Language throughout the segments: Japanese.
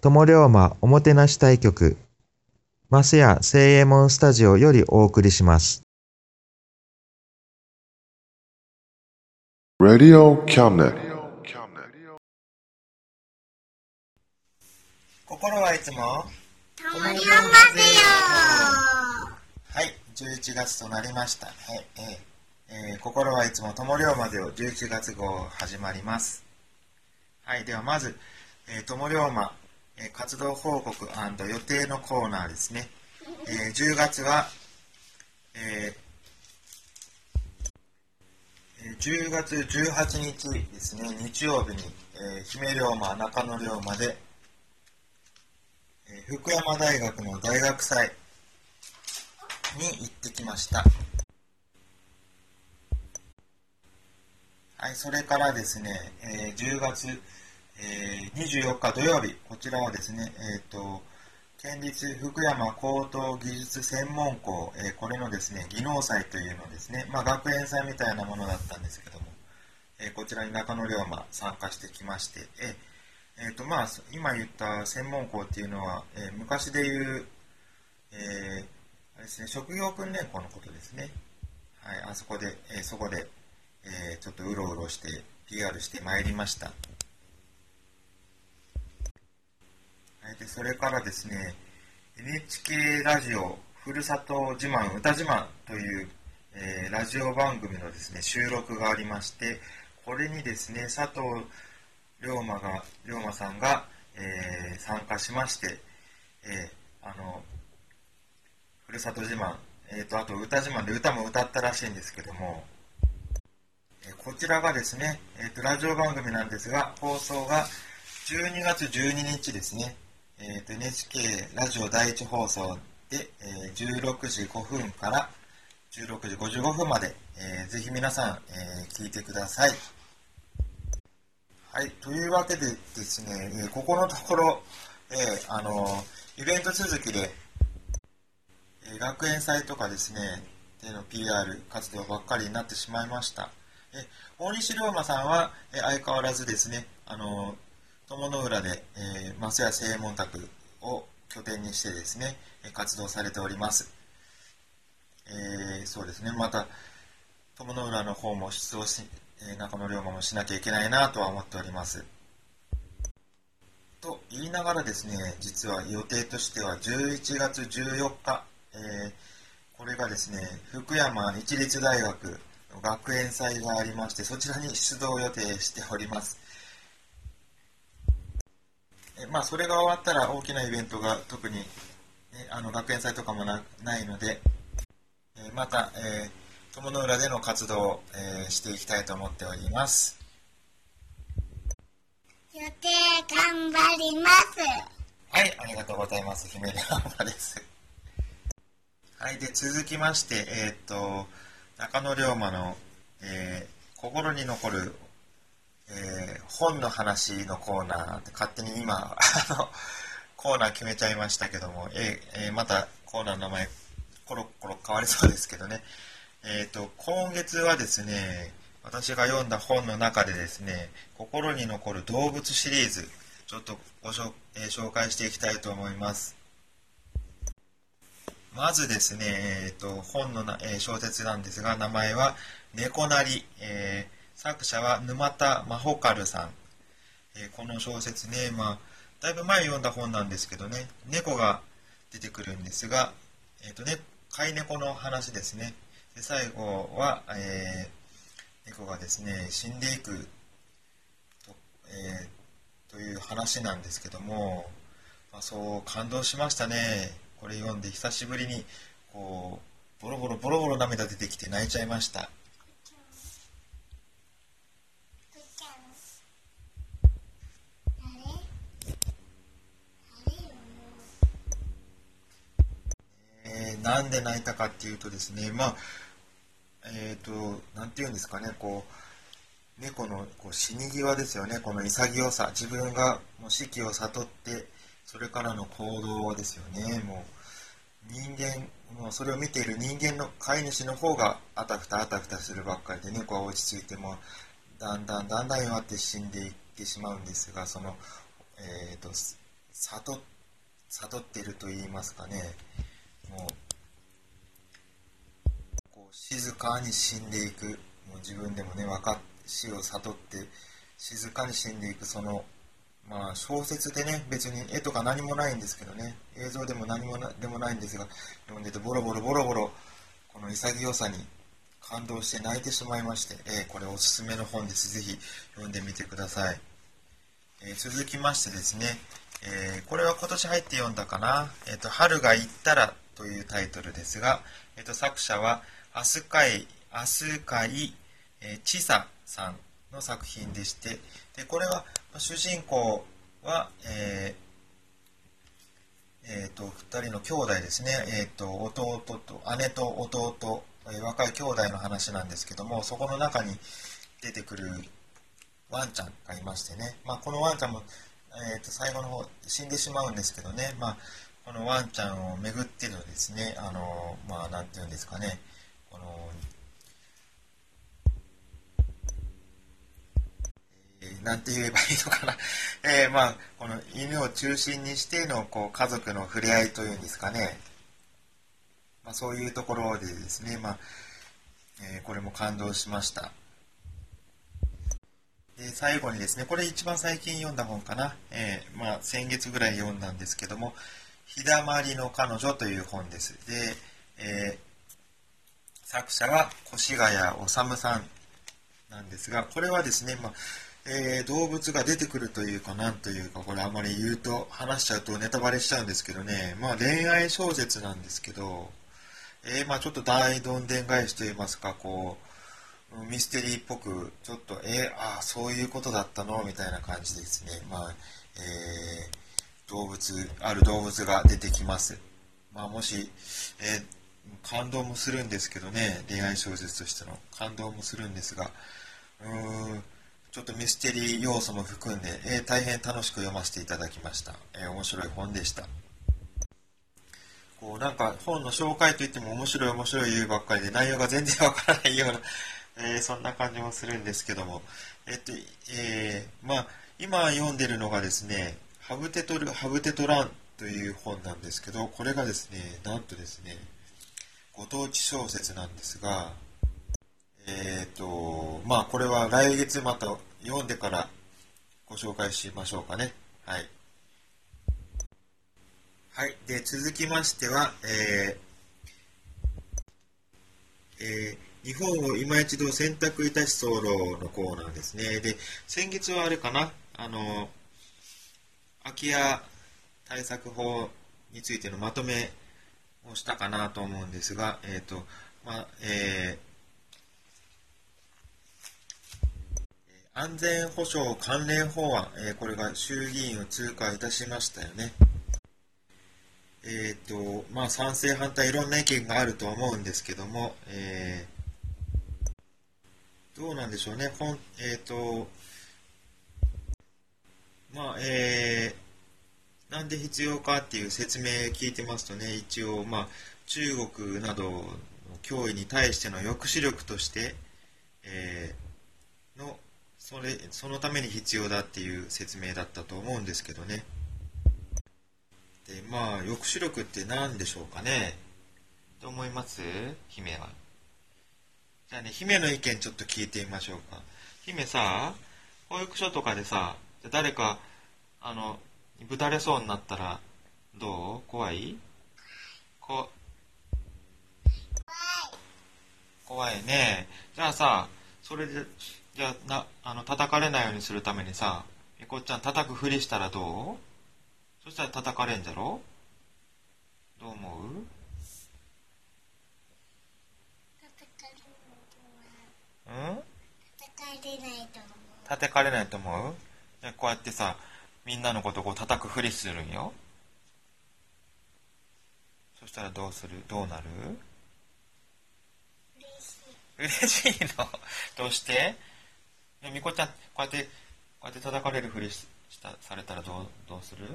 友龍馬おもてなし対局、マスヤ聖右衛門スタジオよりお送りします。Radio cabinet. 心はいつも？共に頑張ってよはい、11月となりました。はい、えーえー心はいつも友龍馬でを11月号始まります。はい、ではまず、えー、友龍馬、え活動報告予定のコーナーですね。えー10月は、えーえー10月18日ですね、日曜日に、えー姫龍馬、中野龍馬で、えー福山大学の大学祭に行ってきました。はい、それからですね、えー10月、え24日土曜日、こちらはですね、えっ、と、県立福山高等技術専門校、えーこれのですね、技能祭というのですね、まあ学園祭みたいなものだったんですけども、えーこちらに中野龍馬参加してきまして、えーえーとまあ、今言った専門校っていうのは、え昔で言う、えあれですね、職業訓練校のことですね。はい、あそこで、えそこで、えちょっとうろうろして PR してまいりました。はい、でそれからですね、NHK ラジオふるさと自慢歌自慢という、えーラジオ番組のですね収録がありまして、これにですね佐藤龍馬が龍馬さんが、えー参加しまして、えーあのふるさと自慢、えーとあと歌自慢で歌も歌ったらしいんですけども、えこちらがですね、えーとラジオ番組なんですが放送が12月12日ですね、えーと NHK ラジオ第一放送で、えー16時5分から16時55分まで、えーぜひ皆さん、えー聞いてください。はい、というわけでですね、えーここのところ、えーあのイベント続きで、えー学園祭とかですね、での PR 活動ばっかりになってしまいました。え大西龍馬さんは、え相変わらずですね、あの友の浦で、えー、増谷正門宅を拠点にしてですね、え活動されております。えーそうですね、また、友の浦の方も出動し、え中野龍馬もしなきゃいけないなとは思っております。と言いながらですね、実は予定としては11月14日、えーこれがですね、福山一律大学の学園祭がありまして、そちらに出動予定しております。えまあ、それが終わったら大きなイベントが特に、ね、あの学園祭とかもなないので、えーまた、えー、友の浦での活動を、えーしていきたいと思っております。予定頑張りますはい、ありがとうございます。姫レアマです。はい、で、続きまして、えーっと、中野龍馬の、えー心に残る、えー本の話のコーナーって勝手に今、あの、コーナー決めちゃいましたけども、えーえーまたコーナーの名前コロコロ変わりそうですけどね。えっ、と、今月はですね、私が読んだ本の中でですね、心に残る動物シリーズ、ちょっとご紹,、えー紹介していきたいと思います。まずですね、えー、と本のな、えー小説なんですが名前は「猫なり」えー作者は沼田真帆カルさん、えーこの小説ね、まあ、だいぶ前読んだ本なんですけどね猫が出てくるんですが、えーとね、飼い猫の話ですね。で最後は、えー猫がですね死んでいくと,、えーという話なんですけども、まあ、そう感動しましたね。これ読んで久しぶりにこうボロボロボロボロ涙出てきて泣いちゃいましたえーなんで泣いたかっていうとですねまあえっ、となんていうんですかねこう猫のこう死に際ですよねこの潔さ自分がもう死期を悟ってそれからの行動ですよねもう人間もうそれを見ている人間の飼い主の方があたふたあたふたするばっかりで猫は落ち着いてもだんだんだんだん弱って死んでいってしまうんですがそのえっ、と悟悟ってると言いますかねもう静かに死んでいく。もう自分でもね分かっ死を悟って静かに死んでいくそのまあ小説でね別に絵とか何もないんですけどね。映像でも何もなでもないんですが読んでてボロボロボロボロこの潔さに感動して泣いてしまいまして、えーこれおすすめの本です。ぜひ読んでみてください、えー続きましてですね、えーこれは今年入って読んだかな「えーと春が言ったら」というタイトルですが、えーと作者は飛鳥井飛鳥井えー千佐さんの作品でしてでこれは主人公は、えーえーと2人の兄弟ですね、えー、と弟と姉と弟、えー若い兄弟の話なんですけどもそこの中に出てくるワンちゃんがいましてね、まあ、このワンちゃんも、えー、と最後の方死んでしまうんですけどね、まあ、このワンちゃんをめぐってのですねあのまあなんていうんですかね。このえーなんて言えばいいのかな、えーまあこの犬を中心にしてのこう家族の触れ合いというんですかね、まあ、そういうところでですね、まあえーこれも感動しました。で最後にですねこれ一番最近読んだ本かな、えーまあ、先月ぐらい読んだんですけども「日だまりの彼女」という本です。で、え作者は越谷治さんなんですがこれはですね、まあえー動物が出てくるというかなんというかこれあまり言うと話しちゃうとネタバレしちゃうんですけどね、まあ、恋愛小説なんですけど、えーまあ、ちょっと大どんでん返しといいますかこうミステリーっぽくちょっとえー、ああそういうことだったの？みたいな感じですね、まあえー動物ある動物が出てきます、まあ、もし、えー感動もするんですけどね恋愛小説としての。感動もするんですがうーんちょっとミステリー要素も含んで、えー大変楽しく読ませていただきました、えー面白い本でした。こうなんか本の紹介といっても面白い面白い言うばっかりで内容が全然わからないような、えーそんな感じもするんですけども。えっとえーまあ今読んでるのがですね「ハブテトルハブテトラン」という本なんですけどこれがですねなんとですねご当地小説なんですがえっ、とまあこれは来月また読んでからご紹介しましょうかね。はい。はい。で続きましてはえーえー日本を今一度選択いたし候のコーナーですね。で先月はあれかな。あの空き家対策法についてのまとめをしたかなと思うんですが、えっ、と、まあ、えー安全保障関連法案、えーこれが衆議院を通過いたしましたよね。えっ、と、まあ、賛成反対いろんな意見があると思うんですけども、えーどうなんでしょうね。ほんえっ、と、まあ、えーなんで必要かっていう説明聞いてますとね一応まあ中国などの脅威に対しての抑止力として、えーのそれそのために必要だっていう説明だったと思うんですけどね。でまあ抑止力って何でしょうかね？どう思います？姫は。じゃあね姫の意見ちょっと聞いてみましょうか。姫さ保育所とかでさ誰かあのぶたれそうになったらどう？怖い？こ怖いね。じゃあさそれでじゃあなあの叩かれないようにするためにさみこっちゃん叩くふりしたらどう？そしたら叩かれんじゃろ？どう思う？うん？叩かれないと思う。叩かれないと思う？でこうやってさみんなのことこう叩くふりするんよ。そしたらどうする？どうなる？嬉しい。嬉しいの？どうして？ねみこちゃんこうやってこうやって叩かれるふりししたされたらどうどうする？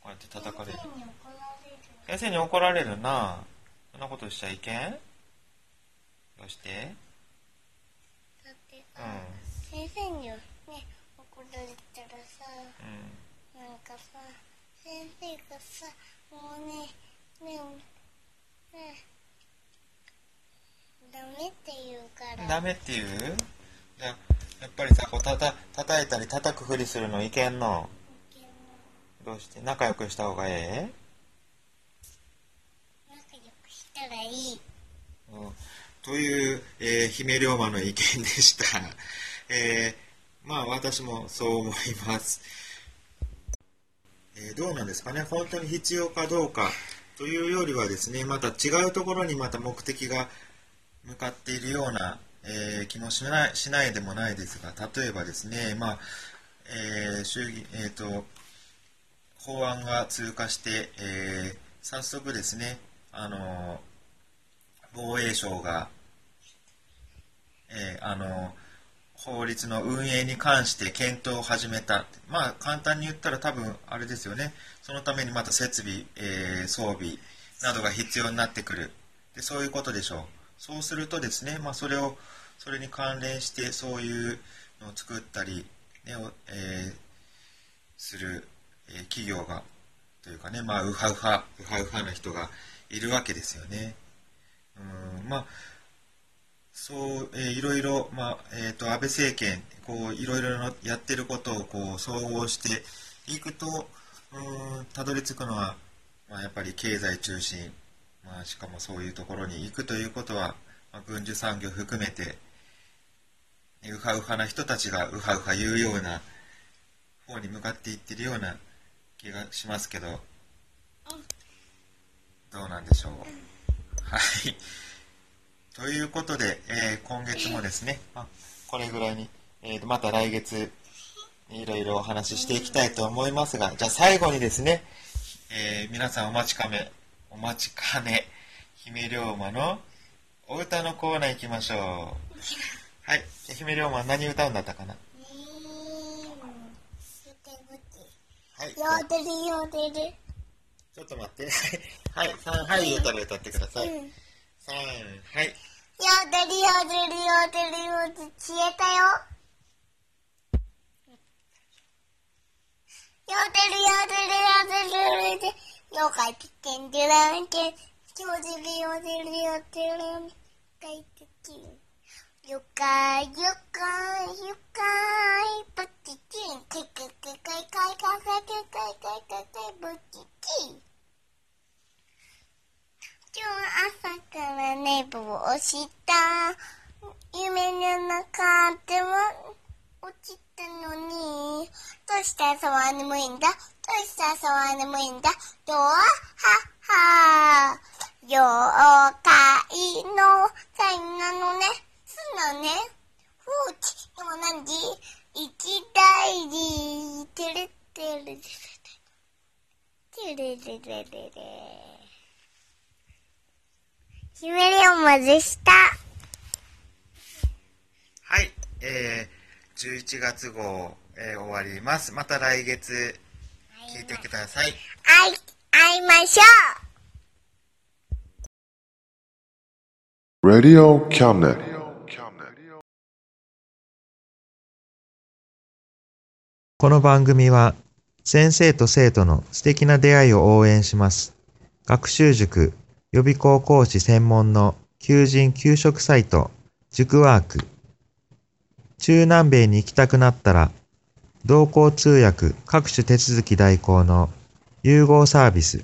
こうやって叩かれる。先生に怒られる。な。そんなことしちゃいけん？どうして？だってさ、うん。先生にね、怒られたらさ、うん。なんかさ、先生がさ、もうね、ね、ね、ダメって言うから。ダメっていう？じゃあやっぱりさこうたた叩いたり叩くふりするのいけんの？どうして？仲良くした方がえ仲良くしたらいい。え、うん、という、えー姫龍馬の意見でした、えーまあ私もそう思います、えーどうなんですかね。本当に必要かどうかというよりはですねまた違うところにまた目的が向かっているような、えー気もしないしないでもないですが例えばですねまあえー衆議えーと法案が通過して、え早速ですねあの防衛省が、えあの法律の運営に関して検討を始めた。まあ簡単に言ったら多分あれですよね。そのためにまた設備、えー装備などが必要になってくる。でそういうことでしょう。そうするとですね、まあ、それをそれに関連してそういうのを作ったり、ねえーする、え企業がというかね、まあ、ウハウハウハウハな人がいるわけですよね。うんまあそう、えーいろいろ、まあえー、と安倍政権こういろいろなやってることをこう総合していくとうんたどり着くのは、まあ、やっぱり経済中心、まあ、しかもそういうところに行くということは、まあ、軍需産業含めてウハウハな人たちがウハウハ言うような方に向かっていってるような気がしますけどどうなんでしょう。はい。ということで、えー今月もですね、まあ、これぐらいに、えーとまた来月、いろいろお話ししていきたいと思いますが、じゃあ最後にですね、えー皆さんお待ちかね、お待ちかね、姫龍馬のお歌のコーナー行きましょう。はい。じゃあ姫龍馬何歌うんだったかな？はい。よでるよでる。ちょっと待って。はい。さんはい、言うたら歌ってください。うん。はい。でるよでるよでるよ消えたよ。よでるよでるよでるよ。よかいてけんでらんけん。よでるよでるよでるよ。かいてけん。よかいよかいよかい。ぶちちん。かいかいかいかいかいかいかいかいかいかいかいぶちちん。今日朝から寝坊した。夢の中では落ちたのに。どうして朝は眠いんだ？どうして朝は眠いんだ？どうはは妖怪のサインなのね。すなね。ふうち、今何時？一大時。てれてれれれ。てれれれれれ。ひめりおまでした。はい、えー、11月号、えー終わります。また来月、聞いてください。会い、会いましょう Radio Cabinet. この番組は先生と生徒の素敵な出会いを応援します。学習塾予備校講師専門の求人・給食サイト塾ワーク。中南米に行きたくなったら同行通訳各種手続き代行の融合サービス。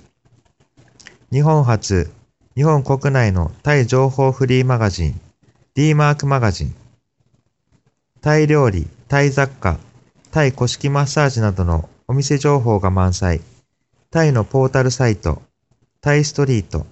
日本初、日本国内のタイ情報フリーマガジン D マークマガジン。タイ料理、タイ雑貨、タイ古式マッサージなどのお店情報が満載。タイのポータルサイト、タイストリート。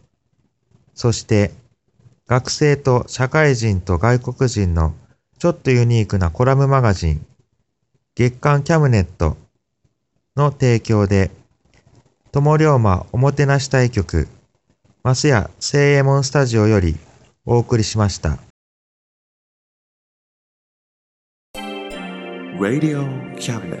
そして学生と社会人と外国人のちょっとユニークなコラムマガジン月刊キャムネットの提供で友龍馬おもてなし対局マスヤ聖右衛門スタジオよりお送りしました。Radio Cabinet.